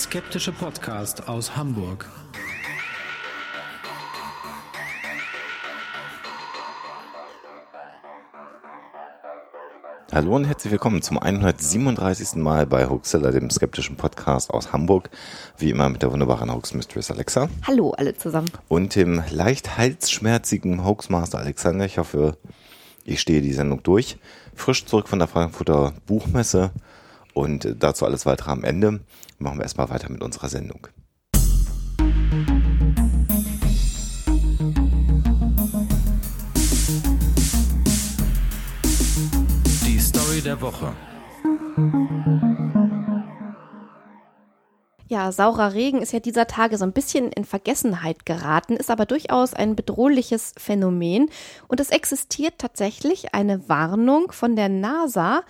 Skeptische Podcast aus Hamburg. Hallo und herzlich willkommen zum 137. Mal bei Hoaxilla, dem skeptischen Podcast aus Hamburg. Wie immer mit der wunderbaren Hoax Mistress Alexa. Hallo alle zusammen. Und dem leicht halsschmerzigen Hoaxmaster Alexander. Ich hoffe, ich stehe die Sendung durch. Frisch zurück von der Frankfurter Buchmesse und dazu alles weitere am Ende. Machen wir erstmal weiter mit unserer Sendung. Die Story der Woche. Ja, saurer Regen ist ja dieser Tage so ein bisschen in Vergessenheit geraten, ist aber durchaus ein bedrohliches Phänomen. Und es existiert tatsächlich eine Warnung von der NASA,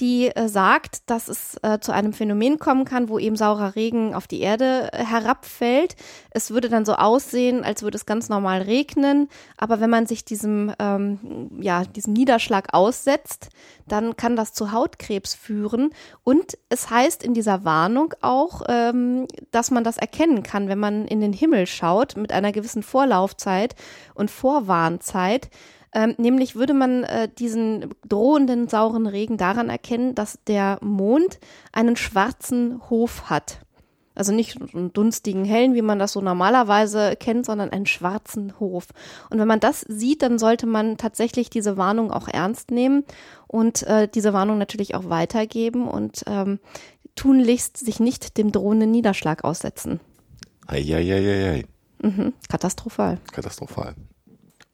die äh, sagt, dass es äh, zu einem Phänomen kommen kann, wo eben saurer Regen auf die Erde äh, herabfällt. Es würde dann so aussehen, als würde es ganz normal regnen, aber wenn man sich diesem, ähm, ja, diesem Niederschlag aussetzt, dann kann das zu Hautkrebs führen. Und es heißt in dieser Warnung auch, ähm, dass man das erkennen kann, wenn man in den Himmel schaut, mit einer gewissen Vorlaufzeit und Vorwarnzeit. Ähm, nämlich würde man äh, diesen drohenden sauren Regen daran erkennen, dass der Mond einen schwarzen Hof hat. Also nicht einen dunstigen hellen, wie man das so normalerweise kennt, sondern einen schwarzen Hof. Und wenn man das sieht, dann sollte man tatsächlich diese Warnung auch ernst nehmen und äh, diese Warnung natürlich auch weitergeben und ähm, tunlichst sich nicht dem drohenden Niederschlag aussetzen. Eieieiei. Mhm, katastrophal. Katastrophal.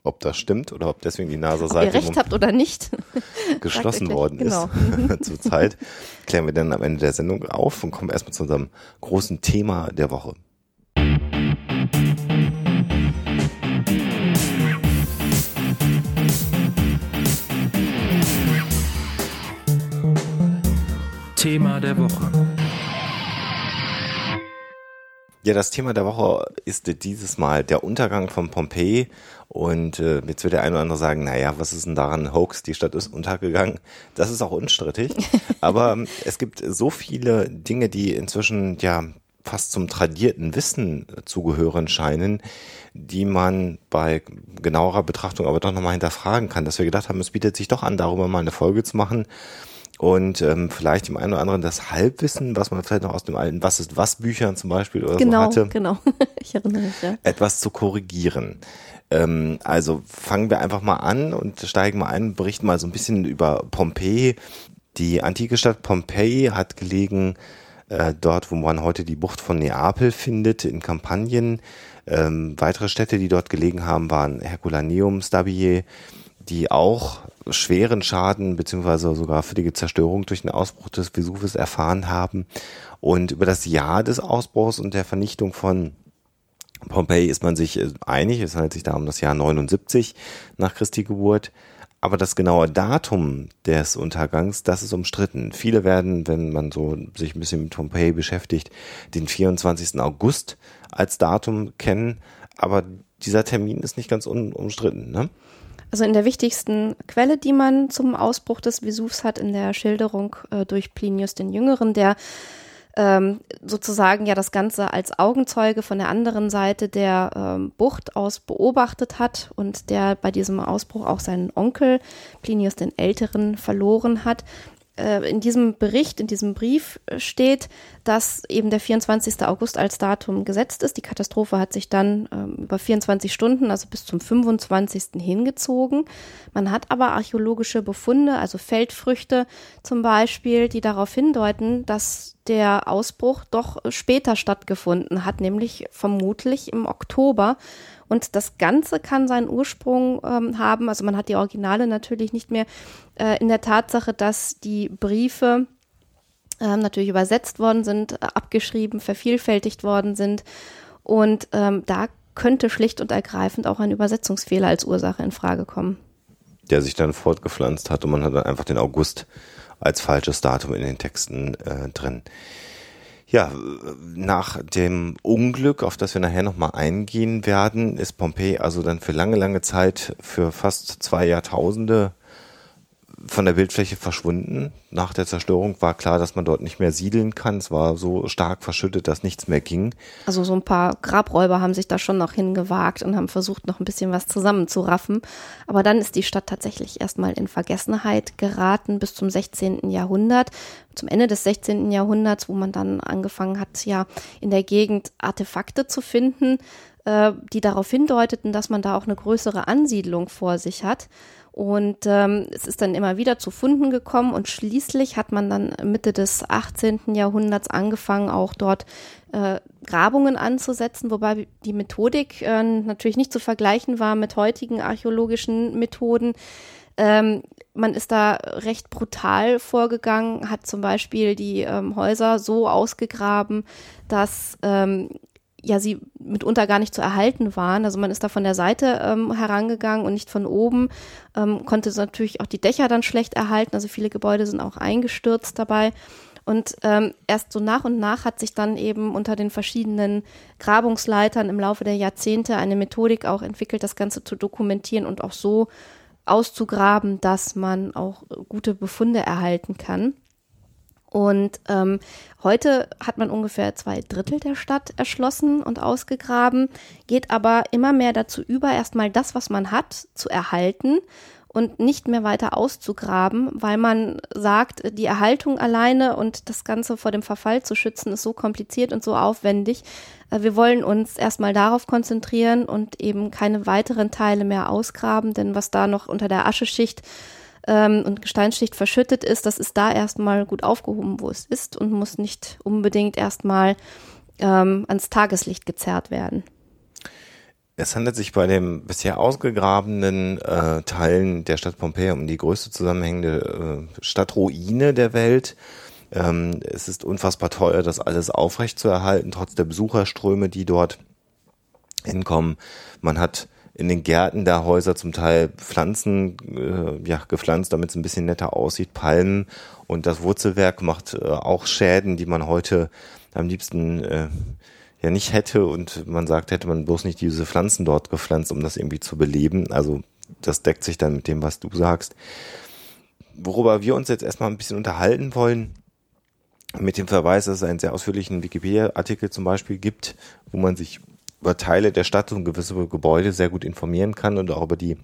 Ob das stimmt oder ob deswegen die Ob NASA-Seite ihr recht habt oder nicht. geschlossen worden. Genau. ist zurzeit, klären wir dann am Ende der Sendung auf und kommen erstmal zu unserem großen Thema der Woche. Thema der Woche. Ja, das Thema der Woche ist dieses Mal der Untergang von Pompeji. Und äh, jetzt wird der eine oder andere sagen, naja, was ist denn daran Hoax? Die Stadt ist untergegangen. Das ist auch unstrittig. Aber ähm, es gibt so viele Dinge, die inzwischen ja fast zum tradierten Wissen äh, zugehören scheinen, die man bei genauerer Betrachtung aber doch nochmal hinterfragen kann, dass wir gedacht haben, es bietet sich doch an, darüber mal eine Folge zu machen und ähm, vielleicht dem einen oder anderen das Halbwissen, was man vielleicht noch aus dem alten Was ist was Büchern zum Beispiel oder Genau, so hatte, genau. Ich erinnere mich, ja. etwas zu korrigieren. Ähm, also fangen wir einfach mal an und steigen mal ein, berichten mal so ein bisschen über Pompeji. Die antike Stadt Pompeji hat gelegen äh, dort, wo man heute die Bucht von Neapel findet, in Kampagnen. Ähm, weitere Städte, die dort gelegen haben, waren Herculaneum, Stabiae, die auch schweren Schaden beziehungsweise sogar völlige Zerstörung durch den Ausbruch des Vesuvius erfahren haben. Und über das Jahr des Ausbruchs und der Vernichtung von Pompeji ist man sich äh, einig, es handelt sich da um das Jahr 79 nach Christi Geburt. Aber das genaue Datum des Untergangs, das ist umstritten. Viele werden, wenn man so sich ein bisschen mit Pompeji beschäftigt, den 24. August als Datum kennen. Aber dieser Termin ist nicht ganz un umstritten. Ne? Also in der wichtigsten Quelle, die man zum Ausbruch des Vesuvs hat, in der Schilderung äh, durch Plinius den Jüngeren, der ähm, sozusagen ja das Ganze als Augenzeuge von der anderen Seite der ähm, Bucht aus beobachtet hat und der bei diesem Ausbruch auch seinen Onkel Plinius den Älteren verloren hat. Äh, in diesem Bericht, in diesem Brief steht, dass eben der 24. August als Datum gesetzt ist. Die Katastrophe hat sich dann ähm, über 24 Stunden, also bis zum 25. hingezogen. Man hat aber archäologische Befunde, also Feldfrüchte zum Beispiel, die darauf hindeuten, dass der Ausbruch doch später stattgefunden hat, nämlich vermutlich im Oktober. Und das Ganze kann seinen Ursprung ähm, haben, also man hat die Originale natürlich nicht mehr, äh, in der Tatsache, dass die Briefe ähm, natürlich übersetzt worden sind, äh, abgeschrieben, vervielfältigt worden sind. Und ähm, da könnte schlicht und ergreifend auch ein Übersetzungsfehler als Ursache in Frage kommen. Der sich dann fortgepflanzt hat und man hat dann einfach den August als falsches Datum in den Texten äh, drin. Ja, nach dem Unglück, auf das wir nachher nochmal eingehen werden, ist Pompeji also dann für lange, lange Zeit, für fast zwei Jahrtausende von der Bildfläche verschwunden. Nach der Zerstörung war klar, dass man dort nicht mehr siedeln kann. Es war so stark verschüttet, dass nichts mehr ging. Also so ein paar Grabräuber haben sich da schon noch hingewagt und haben versucht, noch ein bisschen was zusammenzuraffen. Aber dann ist die Stadt tatsächlich erstmal in Vergessenheit geraten bis zum 16. Jahrhundert. Zum Ende des 16. Jahrhunderts, wo man dann angefangen hat, ja, in der Gegend Artefakte zu finden, äh, die darauf hindeuteten, dass man da auch eine größere Ansiedlung vor sich hat. Und ähm, es ist dann immer wieder zu Funden gekommen und schließlich hat man dann Mitte des 18. Jahrhunderts angefangen, auch dort äh, Grabungen anzusetzen, wobei die Methodik äh, natürlich nicht zu vergleichen war mit heutigen archäologischen Methoden. Ähm, man ist da recht brutal vorgegangen, hat zum Beispiel die ähm, Häuser so ausgegraben, dass ähm, ja sie mitunter gar nicht zu erhalten waren. Also man ist da von der Seite ähm, herangegangen und nicht von oben, ähm, konnte natürlich auch die Dächer dann schlecht erhalten. Also viele Gebäude sind auch eingestürzt dabei. Und ähm, erst so nach und nach hat sich dann eben unter den verschiedenen Grabungsleitern im Laufe der Jahrzehnte eine Methodik auch entwickelt, das Ganze zu dokumentieren und auch so auszugraben, dass man auch gute Befunde erhalten kann. Und ähm, heute hat man ungefähr zwei Drittel der Stadt erschlossen und ausgegraben, geht aber immer mehr dazu über, erstmal das, was man hat, zu erhalten und nicht mehr weiter auszugraben, weil man sagt, die Erhaltung alleine und das Ganze vor dem Verfall zu schützen, ist so kompliziert und so aufwendig. Äh, wir wollen uns erstmal darauf konzentrieren und eben keine weiteren Teile mehr ausgraben, denn was da noch unter der Ascheschicht ähm, und Gesteinsschicht verschüttet ist, das ist da erstmal gut aufgehoben, wo es ist und muss nicht unbedingt erstmal ähm, ans Tageslicht gezerrt werden. Es handelt sich bei den bisher ausgegrabenen äh, Teilen der Stadt Pompeji um die größte zusammenhängende äh, Stadtruine der Welt. Ähm, es ist unfassbar teuer, das alles aufrechtzuerhalten, trotz der Besucherströme, die dort hinkommen. Man hat in den Gärten der Häuser zum Teil Pflanzen äh, ja, gepflanzt, damit es ein bisschen netter aussieht, Palmen und das Wurzelwerk macht äh, auch Schäden, die man heute am liebsten äh, ja nicht hätte und man sagt, hätte man bloß nicht diese Pflanzen dort gepflanzt, um das irgendwie zu beleben. Also das deckt sich dann mit dem, was du sagst. Worüber wir uns jetzt erstmal ein bisschen unterhalten wollen, mit dem Verweis, dass es einen sehr ausführlichen Wikipedia-Artikel zum Beispiel gibt, wo man sich über Teile der Stadt und gewisse Gebäude sehr gut informieren kann und auch über die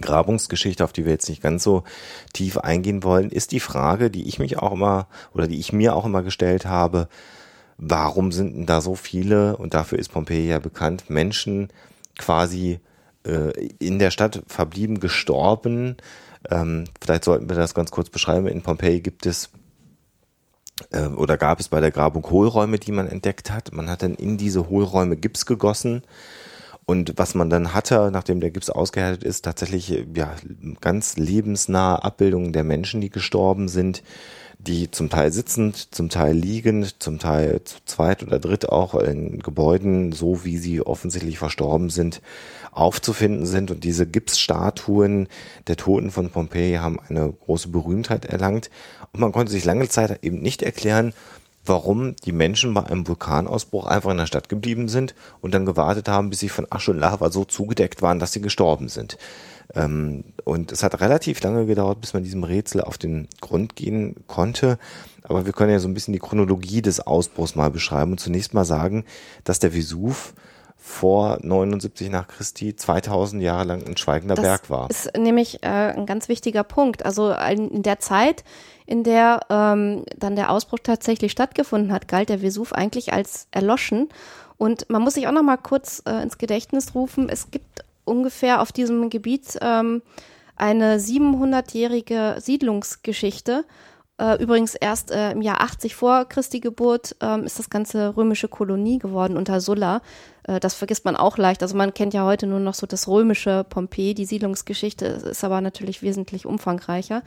Grabungsgeschichte, auf die wir jetzt nicht ganz so tief eingehen wollen, ist die Frage, die ich mich auch immer oder die ich mir auch immer gestellt habe, warum sind denn da so viele, und dafür ist Pompeji ja bekannt, Menschen quasi äh, in der Stadt verblieben, gestorben. Ähm, vielleicht sollten wir das ganz kurz beschreiben. In Pompeji gibt es äh, oder gab es bei der Grabung Hohlräume, die man entdeckt hat. Man hat dann in diese Hohlräume Gips gegossen. Und was man dann hatte, nachdem der Gips ausgehärtet ist, tatsächlich ja ganz lebensnahe Abbildungen der Menschen, die gestorben sind, die zum Teil sitzend, zum Teil liegend, zum Teil zu zweit oder dritt auch in Gebäuden, so wie sie offensichtlich verstorben sind, aufzufinden sind. Und diese Gipsstatuen der Toten von Pompeji haben eine große Berühmtheit erlangt. Und man konnte sich lange Zeit eben nicht erklären, warum die Menschen bei einem Vulkanausbruch einfach in der Stadt geblieben sind und dann gewartet haben, bis sie von Asche und Lava so zugedeckt waren, dass sie gestorben sind. Ähm, und es hat relativ lange gedauert, bis man diesem Rätsel auf den Grund gehen konnte. Aber wir können ja so ein bisschen die Chronologie des Ausbruchs mal beschreiben und zunächst mal sagen, dass der Vesuv vor 79 nach Christi 2000 Jahre lang ein schweigender das Berg war. Das ist nämlich äh, ein ganz wichtiger Punkt. Also in der Zeit, in der ähm, dann der Ausbruch tatsächlich stattgefunden hat, galt der Vesuv eigentlich als erloschen. Und man muss sich auch noch mal kurz äh, ins Gedächtnis rufen, es gibt ungefähr auf diesem Gebiet ähm, eine 700-jährige Siedlungsgeschichte. Äh, übrigens erst äh, im Jahr 80 vor Christi Geburt ähm, ist das ganze römische Kolonie geworden unter Sulla. Äh, das vergisst man auch leicht. Also man kennt ja heute nur noch so das römische Pompeji. Die Siedlungsgeschichte ist aber natürlich wesentlich umfangreicher.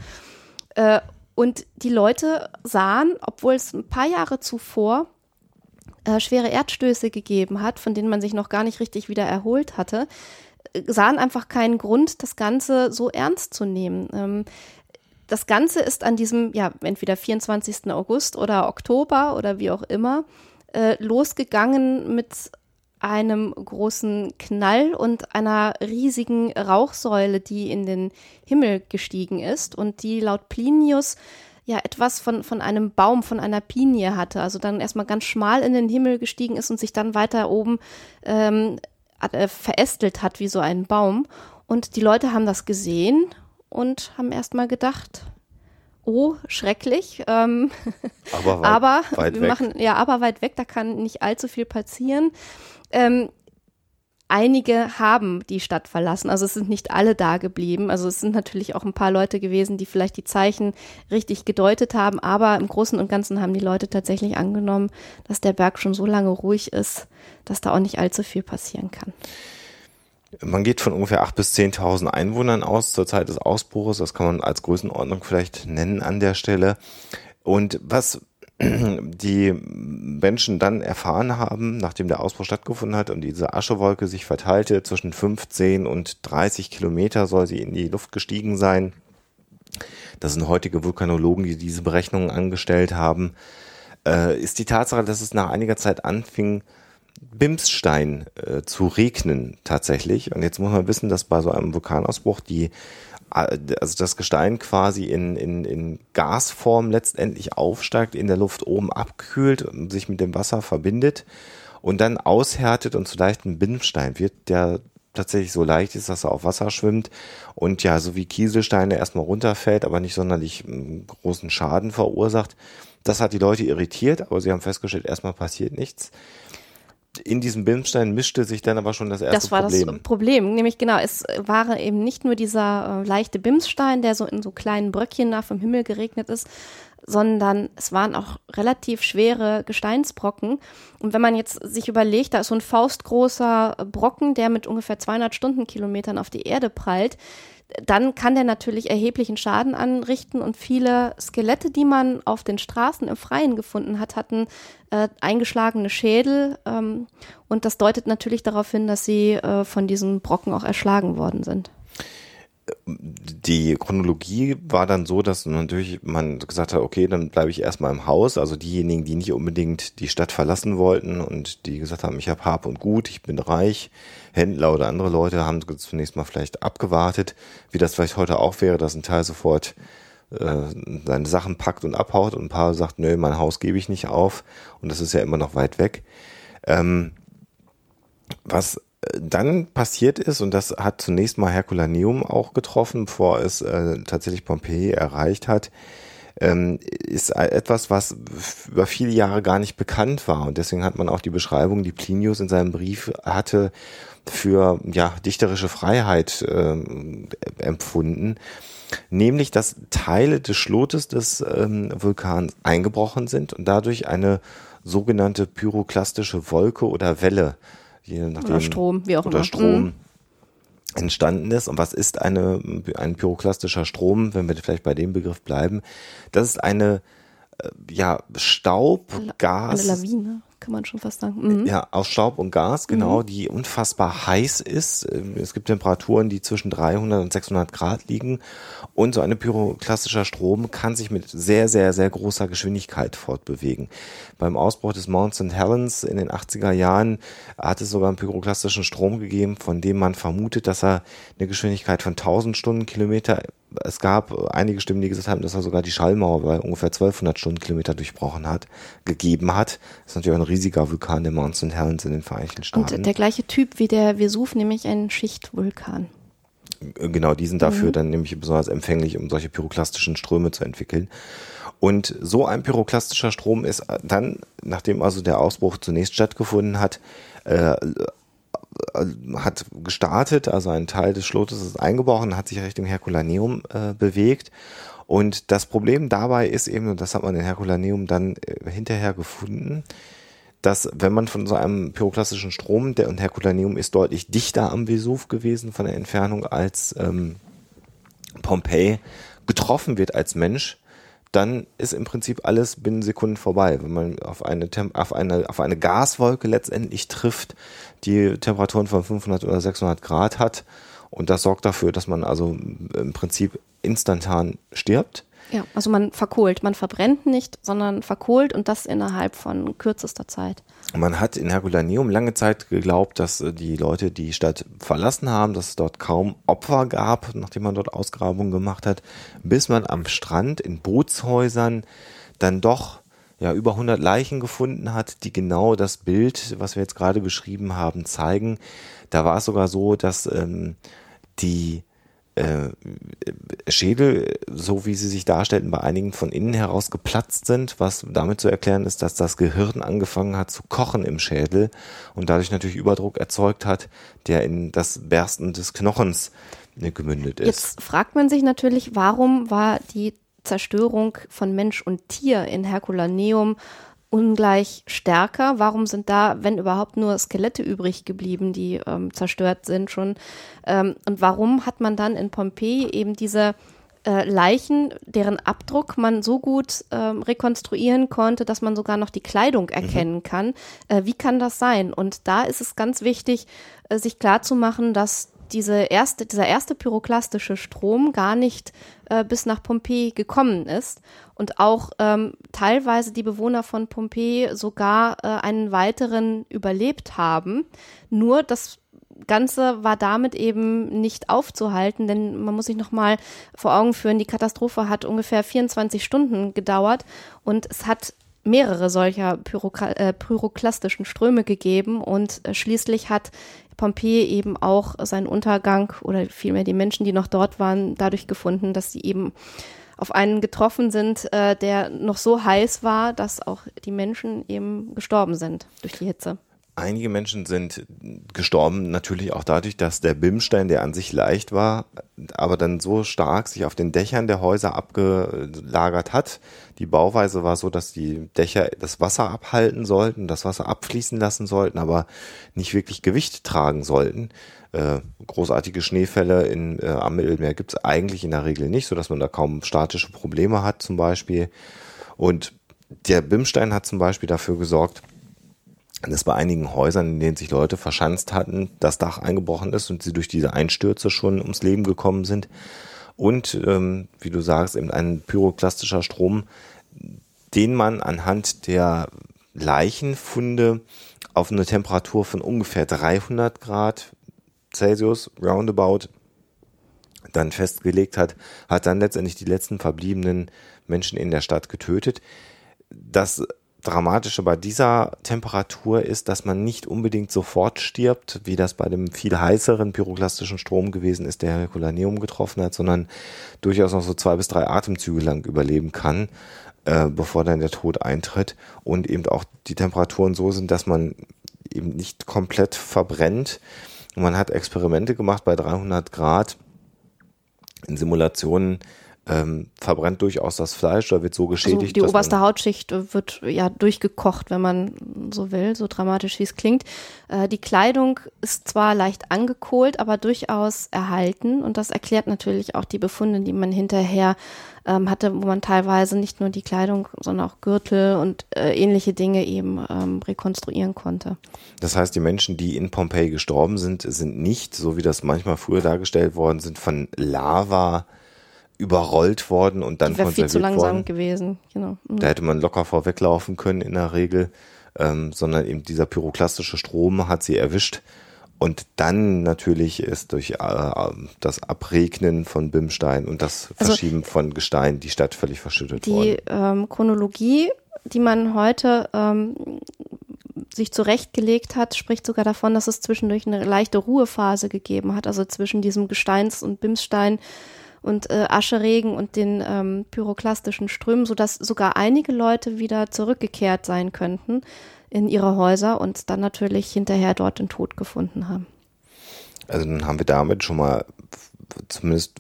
Äh, und die Leute sahen, obwohl es ein paar Jahre zuvor äh, schwere Erdstöße gegeben hat, von denen man sich noch gar nicht richtig wieder erholt hatte, sahen einfach keinen Grund, das Ganze so ernst zu nehmen. Ähm, das Ganze ist an diesem, ja, entweder 24. August oder Oktober oder wie auch immer, äh, losgegangen mit einem großen Knall und einer riesigen Rauchsäule, die in den Himmel gestiegen ist und die laut Plinius ja etwas von, von einem Baum, von einer Pinie hatte. Also dann erstmal ganz schmal in den Himmel gestiegen ist und sich dann weiter oben ähm, äh, verästelt hat wie so ein Baum. Und die Leute haben das gesehen und haben erstmal gedacht, oh, schrecklich. Ähm, Aber weit, aber weit wir weg. machen, ja, aber weit weg, da kann nicht allzu viel passieren. Ähm, einige haben die Stadt verlassen, also es sind nicht alle da geblieben. Also es sind natürlich auch ein paar Leute gewesen, die vielleicht die Zeichen richtig gedeutet haben, aber im Großen und Ganzen haben die Leute tatsächlich angenommen, dass der Berg schon so lange ruhig ist, dass da auch nicht allzu viel passieren kann. Man geht von ungefähr 8.000 bis 10.000 Einwohnern aus zur Zeit des Ausbruches. Das kann man als Größenordnung vielleicht nennen an der Stelle. Und was die Menschen dann erfahren haben, nachdem der Ausbruch stattgefunden hat und diese Aschewolke sich verteilte, zwischen 15 und 30 Kilometer soll sie in die Luft gestiegen sein. Das sind heutige Vulkanologen, die diese Berechnungen angestellt haben, äh, ist die Tatsache, dass es nach einiger Zeit anfing, Bimsstein äh, zu regnen tatsächlich. Und jetzt muss man wissen, dass bei so einem Vulkanausbruch die also das Gestein quasi in, in, in Gasform letztendlich aufsteigt, in der Luft oben abkühlt und sich mit dem Wasser verbindet und dann aushärtet und zu leichten Bimsstein wird, der tatsächlich so leicht ist, dass er auf Wasser schwimmt und ja, so wie Kieselsteine erstmal runterfällt, aber nicht sonderlich mm, großen Schaden verursacht. Das hat die Leute irritiert, aber sie haben festgestellt, erstmal passiert nichts in diesem Bimstein mischte sich dann aber schon das erste Das war Problem. das Problem, nämlich genau, es war eben nicht nur dieser äh, leichte Bimsstein, der so in so kleinen Bröckchen nach vom Himmel geregnet ist, sondern es waren auch relativ schwere Gesteinsbrocken. Und wenn man jetzt sich überlegt, da ist so ein faustgroßer Brocken, der mit ungefähr 200 Stundenkilometern auf die Erde prallt, dann kann der natürlich erheblichen Schaden anrichten und viele Skelette, die man auf den Straßen im Freien gefunden hat, hatten äh, eingeschlagene Schädel ähm, und das deutet natürlich darauf hin, dass sie äh, von diesen Brocken auch erschlagen worden sind. Die Chronologie war dann so, dass natürlich man gesagt hat, okay, dann bleibe ich erstmal im Haus. Also diejenigen, die nicht unbedingt die Stadt verlassen wollten und die gesagt haben, ich habe Hab und Gut, ich bin reich, Händler oder andere Leute haben zunächst mal vielleicht abgewartet, wie das vielleicht heute auch wäre, dass ein Teil sofort äh, seine Sachen packt und abhaut und ein paar sagt, nö, mein Haus gebe ich nicht auf und das ist ja immer noch weit weg. Ähm, was dann passiert ist, und das hat zunächst mal Herculaneum auch getroffen, bevor es äh, tatsächlich Pompeji erreicht hat, ähm, ist etwas, was über viele Jahre gar nicht bekannt war. Und deswegen hat man auch die Beschreibung, die Plinius in seinem Brief hatte, für ja, dichterische Freiheit äh, empfunden. Nämlich, dass Teile des Schlotes des ähm, Vulkans eingebrochen sind und dadurch eine sogenannte pyroklastische Wolke oder Welle je nachdem, oder Strom, wie auch oder immer. Strom Mhm. entstanden ist. Und was ist eine, ein pyroklastischer Strom, wenn wir vielleicht bei dem Begriff bleiben? Das ist eine äh, ja, Staub, Eine Gas, Lawine, kann man schon fast sagen. Mhm. ja, aus Staub und Gas, genau, die unfassbar heiß ist. Ähm, Es gibt Temperaturen, die zwischen 300 und 600 Grad liegen. Und so ein pyroklastischer Strom kann sich mit sehr, sehr, sehr großer Geschwindigkeit fortbewegen. Beim Ausbruch des Mount St. Helens in den 80er Jahren hat es sogar einen pyroklastischen Strom gegeben, von dem man vermutet, dass er eine Geschwindigkeit von 1000 Stundenkilometer es gab einige Stimmen, die gesagt haben, dass er sogar die Schallmauer bei ungefähr 1200 Stundenkilometer durchbrochen hat, gegeben hat. Das ist natürlich auch ein riesiger Vulkan, der Mount St. Helens in den Vereinigten Staaten. Und der gleiche Typ wie der Vesuv, nämlich ein Schichtvulkan. Genau, die sind dafür dann nämlich besonders empfänglich, um solche pyroklastischen Ströme zu entwickeln. Und so ein pyroklastischer Strom ist dann, nachdem also der Ausbruch zunächst stattgefunden hat, äh, hat gestartet, also ein Teil des Schlotes ist eingebrochen, hat sich Richtung Herculaneum äh, bewegt. Und das Problem dabei ist eben, und das hat man in Herculaneum dann äh, hinterher gefunden, dass wenn man von so einem pyroklastischen Strom, der und Herculaneum ist deutlich dichter am Vesuv gewesen von der Entfernung als ähm, Pompeji, getroffen wird als Mensch, dann ist im Prinzip alles binnen Sekunden vorbei. Wenn man auf eine, Tem auf eine, auf eine Gaswolke letztendlich trifft, die Temperaturen von 500 oder 600 Grad hat, und das sorgt dafür, dass man also im Prinzip instantan stirbt. Ja, also man verkohlt. Man verbrennt nicht, sondern verkohlt und das innerhalb von kürzester Zeit. Man hat in Herculaneum lange Zeit geglaubt, dass äh, die Leute die Stadt verlassen haben, dass es dort kaum Opfer gab, nachdem man dort Ausgrabungen gemacht hat, bis man am Strand in Bootshäusern dann doch ja über 100 Leichen gefunden hat, die genau das Bild, was wir jetzt gerade beschrieben haben, zeigen. Da war es sogar so, dass ähm, die äh, Schädel, so wie sie sich darstellten, bei einigen von innen heraus geplatzt sind, was damit zu erklären ist, dass das Gehirn angefangen hat zu kochen im Schädel und dadurch natürlich Überdruck erzeugt hat, der in das Bersten des Knochens äh, gemündet ist. Jetzt fragt man sich natürlich, warum war die Zerstörung von Mensch und Tier in Herculaneum ungleich stärker? Warum sind da, wenn überhaupt, nur Skelette übrig geblieben, die ähm, zerstört sind schon? Ähm, und warum hat man dann in Pompeji eben diese äh, Leichen, deren Abdruck man so gut ähm, rekonstruieren konnte, dass man sogar noch die Kleidung mhm. erkennen mhm. kann? Äh, wie kann das sein? Und da ist es ganz wichtig, äh, sich klarzumachen, dass diese erste, dieser erste pyroklastische Strom gar nicht äh, bis nach Pompeji gekommen ist und auch ähm, teilweise die Bewohner von Pompeji sogar äh, einen weiteren überlebt haben. Nur das Ganze war damit eben nicht aufzuhalten, denn man muss sich nochmal vor Augen führen, die Katastrophe hat ungefähr 24 Stunden gedauert und es hat mehrere solcher äh, pyroklastischen Ströme gegeben und äh, schließlich hat Pompeji eben auch seinen Untergang oder vielmehr die Menschen, die noch dort waren, dadurch gefunden, dass sie eben auf einen getroffen sind, äh, der noch so heiß war, dass auch die Menschen eben gestorben sind durch die Hitze. Einige Menschen sind gestorben, natürlich auch dadurch, dass der Bimstein, der an sich leicht war, aber dann so stark sich auf den Dächern der Häuser abgelagert hat. Die Bauweise war so, dass die Dächer das Wasser abhalten sollten, das Wasser abfließen lassen sollten, aber nicht wirklich Gewicht tragen sollten. Äh, großartige Schneefälle in, äh, am Mittelmeer gibt es eigentlich in der Regel nicht, so dass man da kaum statische Probleme hat zum Beispiel. Und der Bimstein hat zum Beispiel dafür gesorgt, dass bei einigen Häusern, in denen sich Leute verschanzt hatten, das Dach eingebrochen ist und sie durch diese Einstürze schon ums Leben gekommen sind. Und, ähm, wie du sagst, eben ein pyroklastischer Strom, den man anhand der Leichenfunde auf eine Temperatur von ungefähr 300 Grad Celsius roundabout dann festgelegt hat, hat dann letztendlich die letzten verbliebenen Menschen in der Stadt getötet. Das Dramatische bei dieser Temperatur ist, dass man nicht unbedingt sofort stirbt, wie das bei dem viel heißeren pyroklastischen Strom gewesen ist, der Herculaneum getroffen hat, sondern durchaus noch so zwei bis drei Atemzüge lang überleben kann, äh, bevor dann der Tod eintritt und eben auch die Temperaturen so sind, dass man eben nicht komplett verbrennt. Und man hat Experimente gemacht bei 300 Grad in Simulationen, ähm, verbrennt durchaus das Fleisch oder wird so geschädigt. Also die oberste Hautschicht wird ja durchgekocht, wenn man so will, so dramatisch wie es klingt. Äh, die Kleidung ist zwar leicht angekohlt, aber durchaus erhalten und das erklärt natürlich auch die Befunde, die man hinterher ähm, hatte, wo man teilweise nicht nur die Kleidung, sondern auch Gürtel und äh, ähnliche Dinge eben ähm, rekonstruieren konnte. Das heißt, die Menschen, die in Pompeji gestorben sind, sind nicht, so wie das manchmal früher dargestellt worden sind, von Lava überrollt worden und dann konserviert viel zu langsam worden. gewesen. Genau. Mhm. Da hätte man locker vorweglaufen können in der Regel, ähm, sondern eben dieser pyroklastische Strom hat sie erwischt und dann natürlich ist durch äh, das Abregnen von Bimstein und das also Verschieben also, von Gestein die Stadt völlig verschüttet die, worden. Die ähm, Chronologie, die man heute ähm, sich zurechtgelegt hat, spricht sogar davon, dass es zwischendurch eine leichte Ruhephase gegeben hat, also zwischen diesem Gesteins- und Bimstein und äh, Ascheregen und den ähm, pyroklastischen Strömen, sodass sogar einige Leute wieder zurückgekehrt sein könnten in ihre Häuser und dann natürlich hinterher dort den Tod gefunden haben. Also dann haben wir damit schon mal zumindest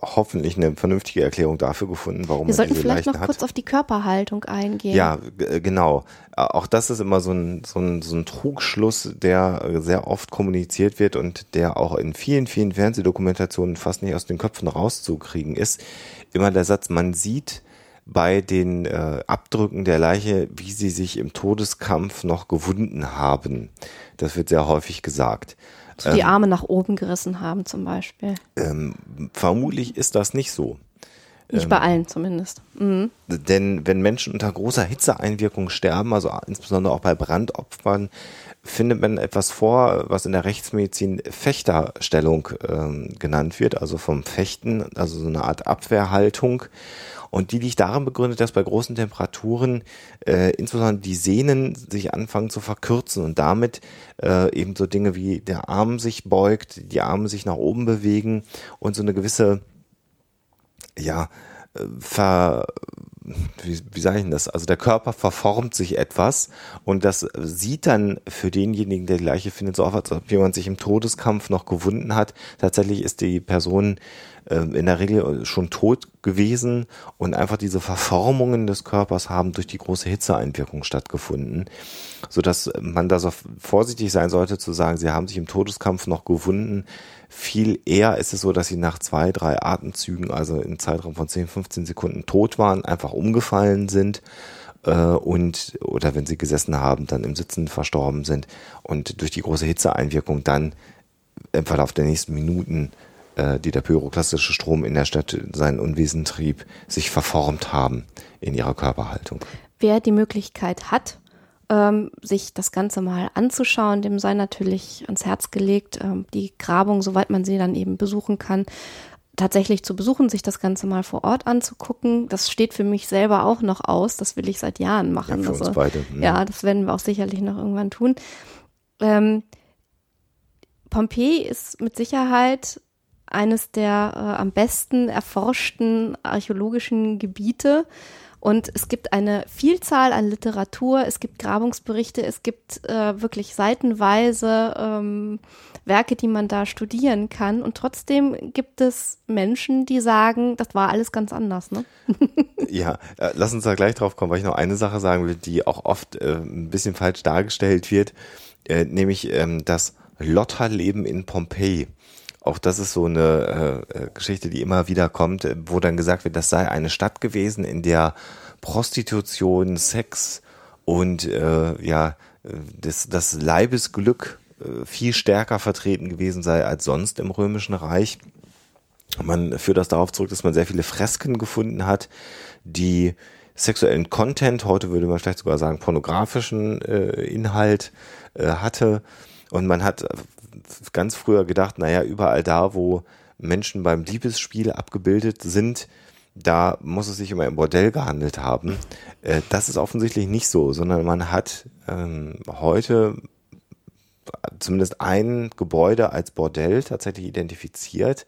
hoffentlich eine vernünftige Erklärung dafür gefunden, warum wir man sollten diese vielleicht Leichen noch kurz auf die Körperhaltung eingehen. Ja, äh, genau. Auch das ist immer so ein, so, ein, so ein Trugschluss, der sehr oft kommuniziert wird und der auch in vielen, vielen Fernsehdokumentationen fast nicht aus den Köpfen rauszukriegen ist. Immer der Satz, man sieht bei den äh, Abdrücken der Leiche, wie sie sich im Todeskampf noch gewunden haben. Das wird sehr häufig gesagt. So die ähm, Arme nach oben gerissen haben zum Beispiel. Ähm, vermutlich ist das nicht so. Nicht bei allen zumindest. Mhm. Denn wenn Menschen unter großer Hitzeeinwirkung sterben, also insbesondere auch bei Brandopfern, findet man etwas vor, was in der Rechtsmedizin Fechterstellung ähm, genannt wird, also vom Fechten, also so eine Art Abwehrhaltung. Und die liegt darin begründet, dass bei großen Temperaturen äh, insbesondere die Sehnen sich anfangen zu verkürzen und damit äh, eben so Dinge wie der Arm sich beugt, die Arme sich nach oben bewegen und so eine gewisse, ja, äh, ver, wie, wie sage ich denn das? Also der Körper verformt sich etwas und das sieht dann für denjenigen, der die Leiche findet, so aus, als ob jemand sich im Todeskampf noch gewunden hat. Tatsächlich ist die Person äh, in der Regel schon tot gewesen und einfach diese Verformungen des Körpers haben durch die große Hitzeeinwirkung stattgefunden, so dass man da so vorsichtig sein sollte zu sagen, sie haben sich im Todeskampf noch gewunden. Viel eher ist es so, dass sie nach zwei, drei Atemzügen, also im Zeitraum von 10, 15 Sekunden tot waren, einfach umgefallen sind äh, und oder wenn sie gesessen haben, dann im Sitzen verstorben sind und durch die große Hitzeeinwirkung dann im Verlauf der nächsten Minuten äh, die der pyroklastische Strom in der Stadt sein Unwesen trieb, sich verformt haben in ihrer Körperhaltung. Wer die Möglichkeit hat, ähm, sich das Ganze mal anzuschauen, dem sei natürlich ans Herz gelegt, ähm, die Grabung, soweit man sie dann eben besuchen kann, tatsächlich zu besuchen, sich das Ganze mal vor Ort anzugucken. Das steht für mich selber auch noch aus. Das will ich seit Jahren machen. Ja, also, beide. Mhm. Ja, das werden wir auch sicherlich noch irgendwann tun. Ähm, Pompeji ist mit Sicherheit eines der äh, am besten erforschten archäologischen Gebiete. Und es gibt eine Vielzahl an Literatur, es gibt Grabungsberichte, es gibt äh, wirklich seitenweise ähm, Werke, die man da studieren kann. Und trotzdem gibt es Menschen, die sagen, das war alles ganz anders. Ne? ja, äh, lass uns da gleich drauf kommen, weil ich noch eine Sache sagen will, die auch oft äh, ein bisschen falsch dargestellt wird, äh, nämlich ähm, das Lotterleben in Pompeji. Auch das ist so eine äh, äh, Geschichte, die immer wieder kommt, äh, wo dann gesagt wird, das sei eine Stadt gewesen, in der Prostitution, Sex und äh, ja äh, das, das Leibesglück äh, viel stärker vertreten gewesen sei als sonst im Römischen Reich. Man führt das darauf zurück, dass man sehr viele Fresken gefunden hat, die sexuellen Content, heute würde man vielleicht sogar sagen pornografischen äh, Inhalt äh, hatte. Und man hat ganz früher gedacht, naja, überall da, wo Menschen beim Liebesspiel abgebildet sind, da muss es sich immer im Bordell gehandelt haben. Äh, das ist offensichtlich nicht so, sondern man hat ähm, heute zumindest ein Gebäude als Bordell tatsächlich identifiziert.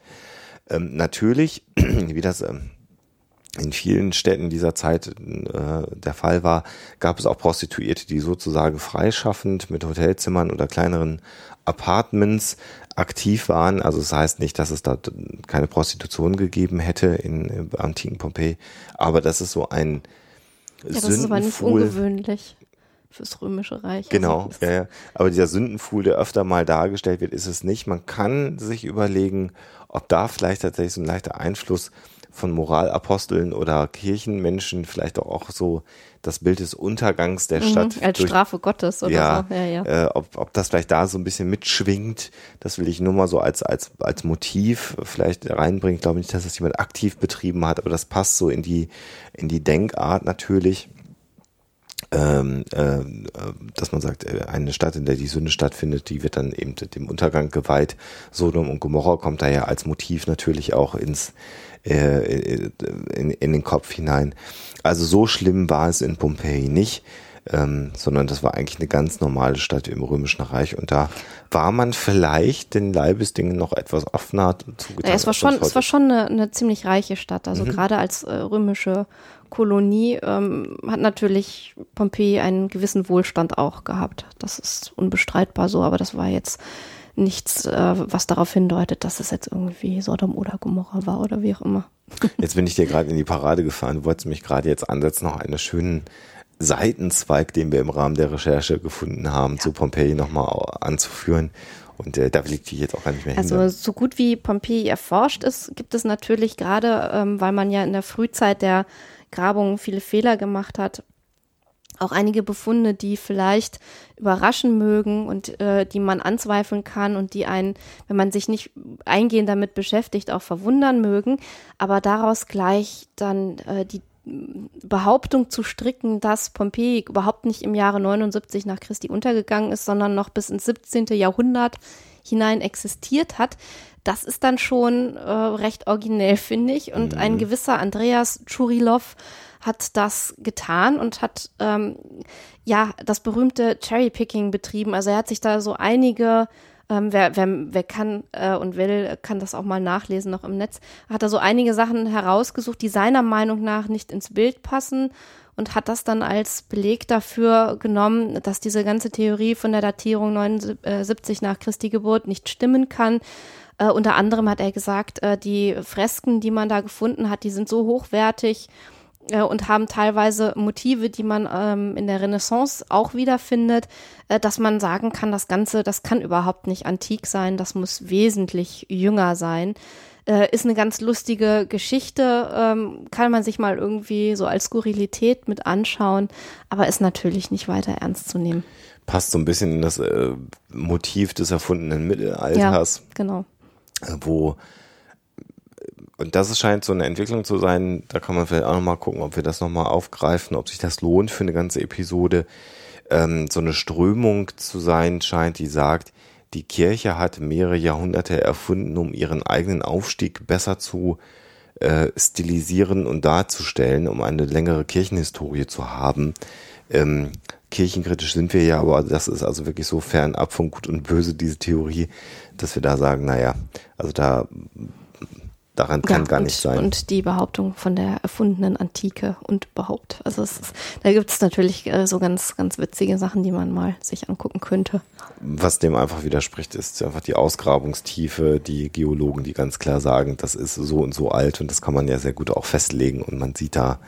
Ähm, natürlich, wie das ähm, in vielen Städten dieser Zeit äh, der Fall war, gab es auch Prostituierte, die sozusagen freischaffend mit Hotelzimmern oder kleineren Apartments aktiv waren. Also das heißt nicht, dass es da keine Prostitution gegeben hätte in, in antiken Pompeji, aber das ist so ein ja, das ist aber nicht ungewöhnlich fürs Römische Reich. Genau, also, ja, ja. Aber dieser Sündenfuhl, der öfter mal dargestellt wird, ist es nicht. Man kann sich überlegen, ob da vielleicht tatsächlich so ein leichter Einfluss von Moralaposteln oder Kirchenmenschen, vielleicht auch so das Bild des Untergangs der mhm, Stadt. Als durch, Strafe Gottes oder ja, so. Ja, ja. Äh, ob, ob das vielleicht da so ein bisschen mitschwingt, das will ich nur mal so als, als, als Motiv vielleicht reinbringen. Ich glaube nicht, dass das jemand aktiv betrieben hat, aber das passt so in die, in die Denkart natürlich. Ähm, äh, dass man sagt, äh, eine Stadt, in der die Sünde stattfindet, die wird dann eben dem Untergang geweiht. Sodom und Gomorra kommt da ja als Motiv natürlich auch ins, äh, in, in den Kopf hinein. Also so schlimm war es in Pompeji nicht. Ähm, sondern das war eigentlich eine ganz normale Stadt im Römischen Reich und da war man vielleicht den Leibesdingen noch etwas offener zugetan. Ja, es war schon, es war schon eine, eine ziemlich reiche Stadt, also mhm. gerade als äh, römische Kolonie ähm, hat natürlich Pompeji einen gewissen Wohlstand auch gehabt. Das ist unbestreitbar so, aber das war jetzt nichts, äh, was darauf hindeutet, dass es jetzt irgendwie Sodom oder Gomorra war oder wie auch immer. Jetzt bin ich dir gerade in die Parade gefahren. Du wolltest mich gerade jetzt ansetzen, noch einen schönen Seitenzweig, den wir im Rahmen der Recherche gefunden haben, ja. zu Pompeji nochmal anzuführen. Und äh, da ich dich jetzt auch gar nicht mehr Also hindern. so gut wie Pompeji erforscht ist, gibt es natürlich gerade, ähm, weil man ja in der Frühzeit der Grabungen viele Fehler gemacht hat, auch einige Befunde, die vielleicht überraschen mögen und äh, die man anzweifeln kann und die einen, wenn man sich nicht eingehend damit beschäftigt, auch verwundern mögen, aber daraus gleich dann äh, die Behauptung zu stricken, dass Pompeji überhaupt nicht im Jahre 79 nach Christi untergegangen ist, sondern noch bis ins 17. Jahrhundert hinein existiert hat, das ist dann schon äh, recht originell, finde ich. Und mhm. ein gewisser Andreas Churilov hat das getan und hat ähm, ja das berühmte Cherrypicking betrieben. Also er hat sich da so einige ähm, wer, wer, wer kann äh, und will, kann das auch mal nachlesen noch im Netz. Hat da so einige Sachen herausgesucht, die seiner Meinung nach nicht ins Bild passen und hat das dann als Beleg dafür genommen, dass diese ganze Theorie von der Datierung 79 nach Christi Geburt nicht stimmen kann. Äh, unter anderem hat er gesagt, äh, die Fresken, die man da gefunden hat, die sind so hochwertig äh, und haben teilweise Motive, die man ähm, in der Renaissance auch wiederfindet, äh, dass man sagen kann, das Ganze, das kann überhaupt nicht antik sein, das muss wesentlich jünger sein. Äh, ist eine ganz lustige Geschichte, ähm, kann man sich mal irgendwie so als Skurrilität mit anschauen, aber ist natürlich nicht weiter ernst zu nehmen. Passt so ein bisschen in das äh, Motiv des erfundenen Mittelalters. Ja, genau. Äh, wo und das scheint so eine Entwicklung zu sein, da kann man vielleicht auch nochmal gucken, ob wir das nochmal aufgreifen, ob sich das lohnt für eine ganze Episode. Ähm, so eine Strömung zu sein scheint, die sagt, die Kirche hat mehrere Jahrhunderte erfunden, um ihren eigenen Aufstieg besser zu äh, stilisieren und darzustellen, um eine längere Kirchenhistorie zu haben. Ähm, kirchenkritisch sind wir ja, aber das ist also wirklich so fernab von Gut und Böse, diese Theorie, dass wir da sagen, naja, also da daran kann ja, gar und, nicht sein. Und die Behauptung von der erfundenen Antike und überhaupt. Also ist, da gibt es natürlich äh, so ganz, ganz witzige Sachen, die man mal sich angucken könnte. Was dem einfach widerspricht, ist einfach die Ausgrabungstiefe, die Geologen, die ganz klar sagen, das ist so und so alt und das kann man ja sehr gut auch festlegen und man sieht da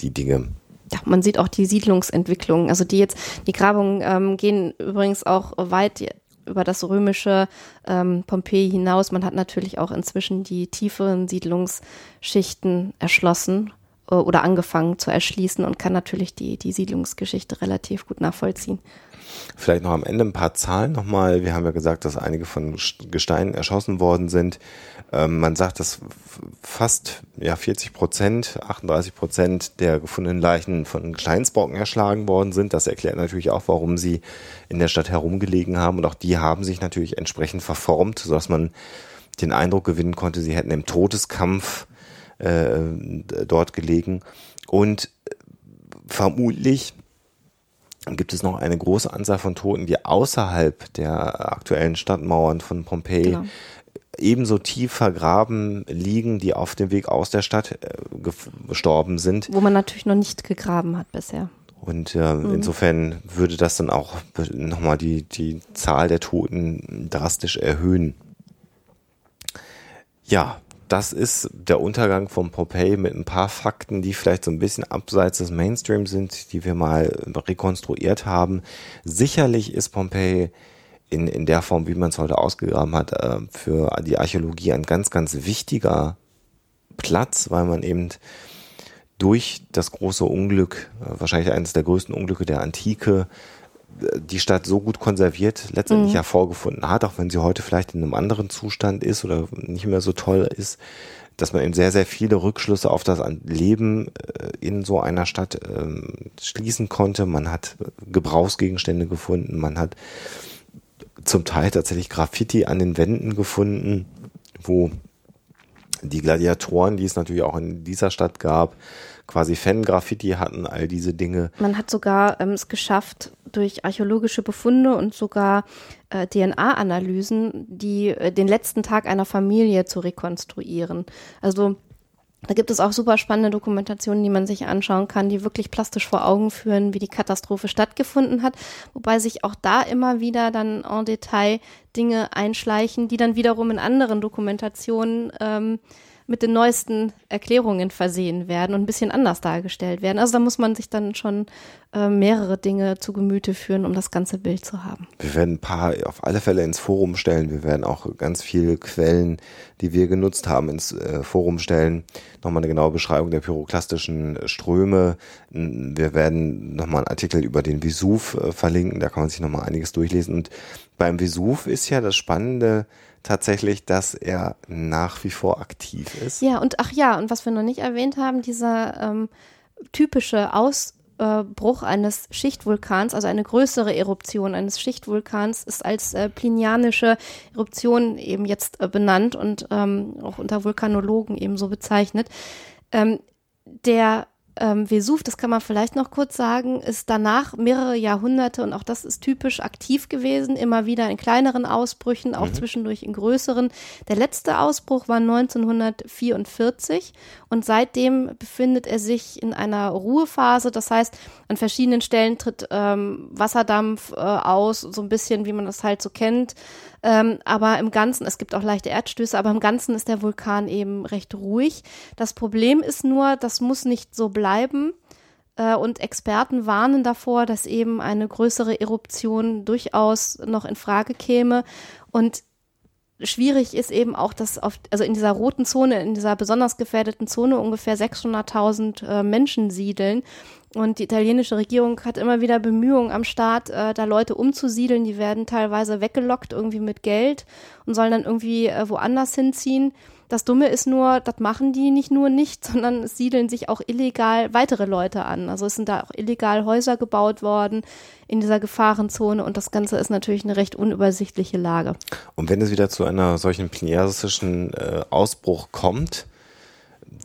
die Dinge ja, man sieht auch die Siedlungsentwicklung. Also die jetzt, die Grabungen ähm, gehen übrigens auch weit über das römische ähm, Pompeji hinaus. Man hat natürlich auch inzwischen die tieferen Siedlungsschichten erschlossen äh, oder angefangen zu erschließen und kann natürlich die, die Siedlungsgeschichte relativ gut nachvollziehen. Vielleicht noch am Ende ein paar Zahlen nochmal. Wir haben ja gesagt, dass einige von Gesteinen erschossen worden sind. Ähm, man sagt, dass fast ja, 40 Prozent, 38 Prozent der gefundenen Leichen von Gesteinsbrocken erschlagen worden sind. Das erklärt natürlich auch, warum sie in der Stadt herumgelegen haben. Und auch die haben sich natürlich entsprechend verformt, sodass man den Eindruck gewinnen konnte, sie hätten im Todeskampf äh, dort gelegen. Und vermutlich gibt es noch eine große Anzahl von Toten, die außerhalb der aktuellen Stadtmauern von Pompeji genau. ebenso tief vergraben liegen, die auf dem Weg aus der Stadt äh, gestorben sind. Wo man natürlich noch nicht gegraben hat bisher. Und äh, mhm. insofern würde das dann auch nochmal die, die Zahl der Toten drastisch erhöhen. Ja, das ist der Untergang von Popeye mit ein paar Fakten, die vielleicht so ein bisschen abseits des Mainstream sind, die wir mal rekonstruiert haben. Sicherlich ist Pompeii in, in der Form, wie man es heute ausgegraben hat, äh, für die Archäologie ein ganz, ganz wichtiger Platz, weil man eben durch das große Unglück, äh, wahrscheinlich eines der größten Unglücke der Antike, die Stadt so gut konserviert letztendlich mhm. hervorgefunden hat, auch wenn sie heute vielleicht in einem anderen Zustand ist oder nicht mehr so toll ist, dass man eben sehr, sehr viele Rückschlüsse auf das Leben äh, in so einer Stadt ähm, schließen konnte. Man hat Gebrauchsgegenstände gefunden, man hat zum Teil tatsächlich Graffiti an den Wänden gefunden, wo die Gladiatoren, die es natürlich auch in dieser Stadt gab, quasi Fan-Graffiti hatten, all diese Dinge. Man hat sogar ähm, es geschafft, durch archäologische Befunde und sogar äh, DNA-Analysen, die äh, den letzten Tag einer Familie zu rekonstruieren. Also da gibt es auch super spannende Dokumentationen, die man sich anschauen kann, die wirklich plastisch vor Augen führen, wie die Katastrophe stattgefunden hat, wobei sich auch da immer wieder dann en Detail Dinge einschleichen, die dann wiederum in anderen Dokumentationen ähm, mit den neuesten Erklärungen versehen werden und ein bisschen anders dargestellt werden. Also da muss man sich dann schon äh, mehrere Dinge zu Gemüte führen, um das ganze Bild zu haben. Wir werden ein paar auf alle Fälle ins Forum stellen. Wir werden auch ganz viele Quellen, die wir genutzt haben, ins äh, Forum stellen. Nochmal eine genaue Beschreibung der pyroklastischen Ströme. Wir werden nochmal einen Artikel über den Vesuv äh, verlinken. Da kann man sich nochmal einiges durchlesen. Und beim Vesuv ist ja das Spannende, tatsächlich, dass er nach wie vor aktiv ist. Ja, und ach ja, und was wir noch nicht erwähnt haben, dieser ähm, typische Ausbruch eines Schichtvulkans, also eine größere Eruption eines Schichtvulkans, ist als äh, plinianische Eruption eben jetzt äh, benannt und ähm, auch unter Vulkanologen eben so bezeichnet. Ähm, der ähm, Vesuv, das kann man vielleicht noch kurz sagen, ist danach mehrere Jahrhunderte und auch das ist typisch aktiv gewesen, immer wieder in kleineren Ausbrüchen, auch mhm. zwischendurch in größeren. Der letzte Ausbruch war 1944 und seitdem befindet er sich in einer Ruhephase. Das heißt, an verschiedenen Stellen tritt ähm, Wasserdampf äh, aus, so ein bisschen, wie man das halt so kennt. Ähm, aber im Ganzen, es gibt auch leichte Erdstöße, aber im Ganzen ist der Vulkan eben recht ruhig. Das Problem ist nur, das muss nicht so bleiben. Äh, und Experten warnen davor, dass eben eine größere Eruption durchaus noch in Frage käme. Und schwierig ist eben auch, dass auf, also in dieser roten Zone, in dieser besonders gefährdeten Zone ungefähr 600.000 äh, Menschen siedeln. Und die italienische Regierung hat immer wieder Bemühungen am Start, äh, da Leute umzusiedeln. Die werden teilweise weggelockt irgendwie mit Geld und sollen dann irgendwie äh, woanders hinziehen. Das Dumme ist nur, das machen die nicht nur nicht, sondern es siedeln sich auch illegal weitere Leute an. Also es sind da auch illegal Häuser gebaut worden in dieser Gefahrenzone und das Ganze ist natürlich eine recht unübersichtliche Lage. Und wenn es wieder zu einer solchen plenarischen äh, Ausbruch kommt,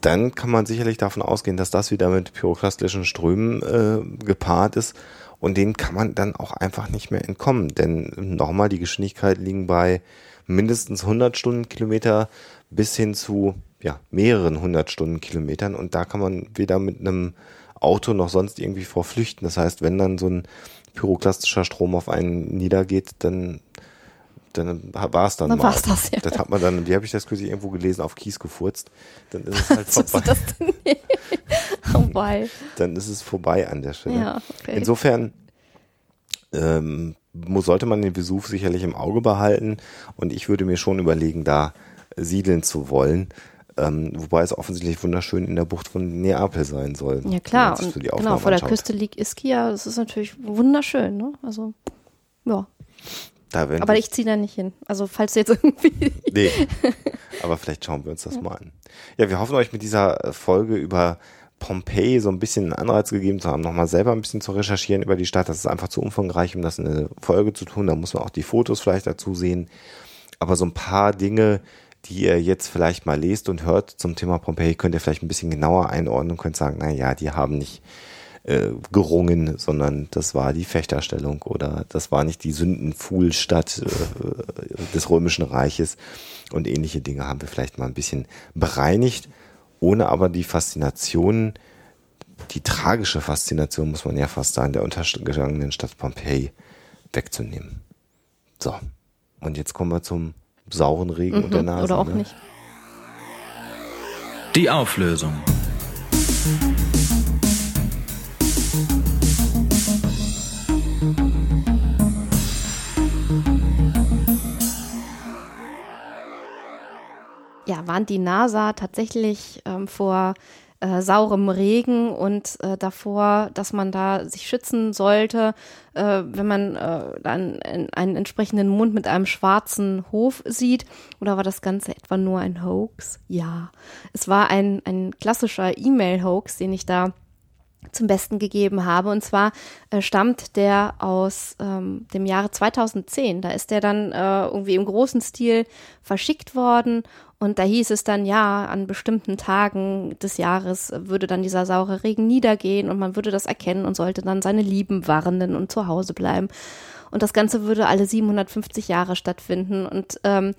dann kann man sicherlich davon ausgehen, dass das wieder mit pyroklastischen Strömen äh, gepaart ist und denen kann man dann auch einfach nicht mehr entkommen. Denn nochmal, die Geschwindigkeit liegen bei mindestens 100 Stundenkilometer bis hin zu ja, mehreren hundert Stundenkilometern und da kann man weder mit einem Auto noch sonst irgendwie vor flüchten. Das heißt, wenn dann so ein pyroklastischer Strom auf einen niedergeht, dann dann war es dann, dann mal. War's das, ja. das hat man dann, wie habe ich das kürzlich irgendwo gelesen, auf Kies gefurzt. Dann ist es halt vorbei. das denn? vorbei. Dann ist es vorbei an der Stelle. Ja, okay. Insofern ähm, sollte man den Vesuv sicherlich im Auge behalten und ich würde mir schon überlegen, da siedeln zu wollen. Ähm, wobei es offensichtlich wunderschön in der Bucht von Neapel sein soll. Ja klar, und genau, vor der Küste liegt Ischia, das ist natürlich wunderschön, ne? Also, ja. aber ich ziehe da nicht hin. Also falls jetzt irgendwie. nee. Aber vielleicht schauen wir uns das ja. mal an. Ja, wir hoffen euch mit dieser Folge über Pompeji so ein bisschen einen Anreiz gegeben zu haben, nochmal selber ein bisschen zu recherchieren über die Stadt. Das ist einfach zu umfangreich, um das in eine Folge zu tun. Da muss man auch die Fotos vielleicht dazu sehen. Aber so ein paar Dinge, die ihr jetzt vielleicht mal lest und hört zum Thema Pompeji, könnt ihr vielleicht ein bisschen genauer einordnen und könnt sagen, na ja, die haben nicht äh, gerungen, sondern das war die Fechterstellung oder das war nicht die Sündenfuhlstadt äh, des Römischen Reiches und ähnliche Dinge haben wir vielleicht mal ein bisschen bereinigt, ohne aber die Faszination, die tragische Faszination, muss man ja fast sagen, der untergegangenen Stadt Pompeji wegzunehmen. So, und jetzt kommen wir zum sauren Regen mhm, unter Nase. Oder auch ne? nicht. Die Auflösung. Ja, warnt die NASA tatsächlich ähm, vor äh, saurem Regen und äh, davor, dass man da sich schützen sollte, äh, wenn man äh, dann einen entsprechenden Mond mit einem schwarzen Hof sieht. Oder war das Ganze etwa nur ein Hoax? Ja, es war ein, ein klassischer E-Mail-Hoax, den ich da zum Besten gegeben habe. Und zwar äh, stammt der aus ähm, dem Jahre 2010. Da ist der dann äh, irgendwie im großen Stil verschickt worden. Und da hieß es dann, ja, an bestimmten Tagen des Jahres würde dann dieser saure Regen niedergehen und man würde das erkennen und sollte dann seine Lieben warnen und zu Hause bleiben. Und das Ganze würde alle 750 Jahre stattfinden. Und ähm,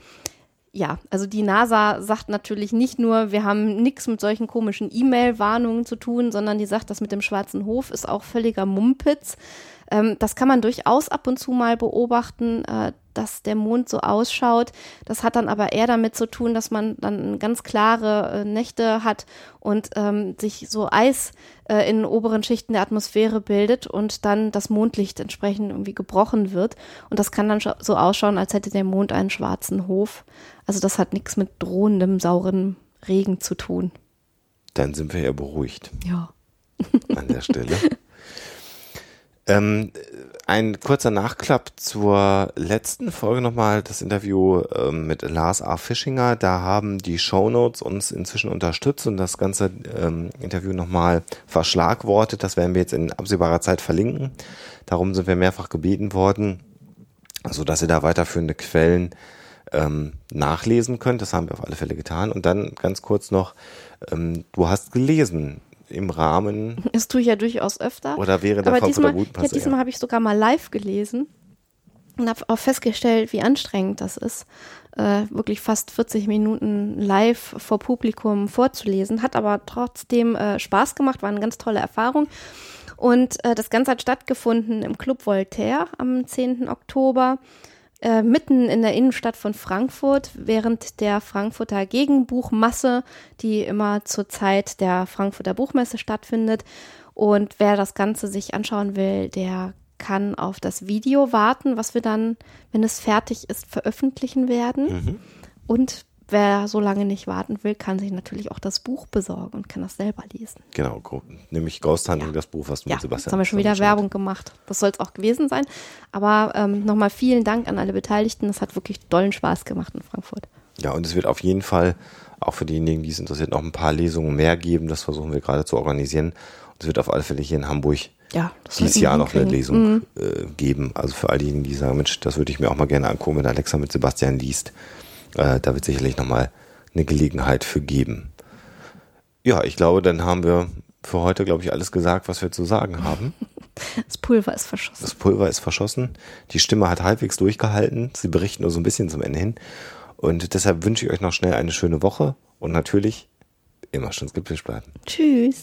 ja, also die NASA sagt natürlich nicht nur, wir haben nichts mit solchen komischen E-Mail-Warnungen zu tun, sondern die sagt, das mit dem schwarzen Hof ist auch völliger Mumpitz. Ähm, das kann man durchaus ab und zu mal beobachten, äh, dass der Mond so ausschaut. Das hat dann aber eher damit zu tun, dass man dann ganz klare äh, Nächte hat und ähm, sich so Eis äh, in den oberen Schichten der Atmosphäre bildet und dann das Mondlicht entsprechend irgendwie gebrochen wird. Und das kann dann so ausschauen, als hätte der Mond einen schwarzen Hof. Also das hat nichts mit drohendem, sauren Regen zu tun. Dann sind wir ja beruhigt. Ja. An der Stelle. ähm, ein kurzer Nachklapp zur letzten Folge nochmal, das Interview ähm, mit Lars A. Fischinger. Da haben die Shownotes uns inzwischen unterstützt und das ganze ähm, Interview nochmal verschlagwortet. Das werden wir jetzt in absehbarer Zeit verlinken. Darum sind wir mehrfach gebeten worden, so dass ihr da weiterführende Quellen ähm, nachlesen könnt. Das haben wir auf alle Fälle getan. Und dann ganz kurz noch, ähm, du hast gelesen im Rahmen. Das tue ich ja durchaus öfter. Oder wäre der Aber diesmal, ja, diesmal habe ich sogar mal live gelesen und habe auch festgestellt, wie anstrengend das ist, äh, wirklich fast 40 Minuten live vor Publikum vorzulesen. Hat aber trotzdem äh, Spaß gemacht, war eine ganz tolle Erfahrung. Und äh, das Ganze hat stattgefunden im Club Voltaire am 10. Oktober. Äh, mitten in der Innenstadt von Frankfurt während der Frankfurter Gegenbuchmasse, die immer zur Zeit der Frankfurter Buchmesse stattfindet. Und wer das Ganze sich anschauen will, der kann auf das Video warten, was wir dann, wenn es fertig ist, veröffentlichen werden. Mhm. Und wer so lange nicht warten will, kann sich natürlich auch das Buch besorgen und kann das selber lesen. Genau, nämlich Ghost Hunting, ja. das Buch, was du ja, mit Sebastian Jetzt haben wir schon wieder Werbung gemacht. Das soll es auch gewesen sein. Aber ähm, nochmal vielen Dank an alle Beteiligten. Es hat wirklich dollen Spaß gemacht in Frankfurt. Ja, und es wird auf jeden Fall auch für diejenigen, die es interessiert, noch ein paar Lesungen mehr geben. Das versuchen wir gerade zu organisieren. Und es wird auf alle Fälle hier in Hamburg ja, dieses Jahr noch eine Lesung mhm. äh, geben. Also für all diejenigen, die sagen, Mensch, das würde ich mir auch mal gerne angucken, wenn Alexa mit Sebastian liest. Äh, da wird sicherlich nochmal eine Gelegenheit für geben. Ja, ich glaube, dann haben wir für heute, glaube ich, alles gesagt, was wir zu sagen haben. Das Pulver ist verschossen. Das Pulver ist verschossen. Die Stimme hat halbwegs durchgehalten. Sie berichten nur so ein bisschen zum Ende hin. Und deshalb wünsche ich euch noch schnell eine schöne Woche und natürlich immer schon skeptisch bleiben. Tschüss.